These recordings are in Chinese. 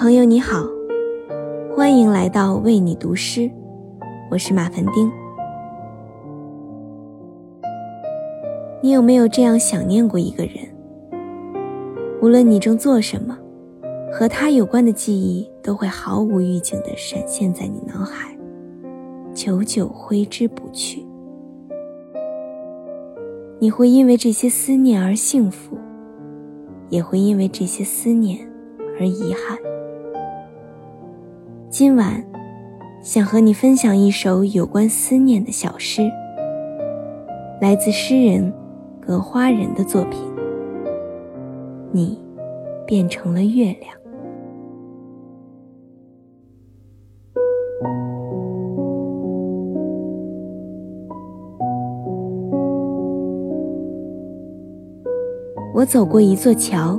朋友你好，欢迎来到为你读诗，我是马凡丁。你有没有这样想念过一个人？无论你正做什么，和他有关的记忆都会毫无预警地闪现在你脑海，久久挥之不去。你会因为这些思念而幸福，也会因为这些思念而遗憾。今晚，想和你分享一首有关思念的小诗，来自诗人格花人的作品。你变成了月亮。我走过一座桥，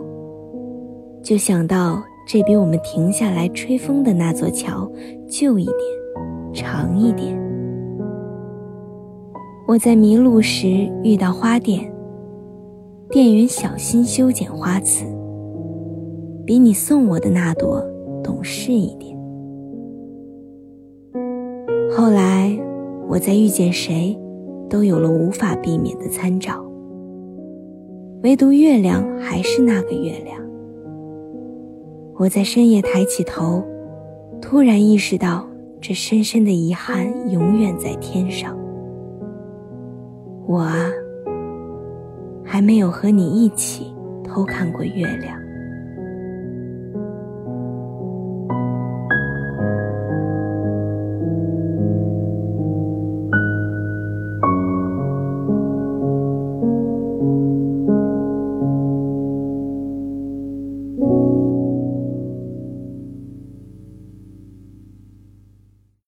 就想到。这比我们停下来吹风的那座桥旧一点，长一点。我在迷路时遇到花店，店员小心修剪花刺，比你送我的那朵懂事一点。后来我在遇见谁，都有了无法避免的参照，唯独月亮还是那个月亮。我在深夜抬起头，突然意识到，这深深的遗憾永远在天上。我啊，还没有和你一起偷看过月亮。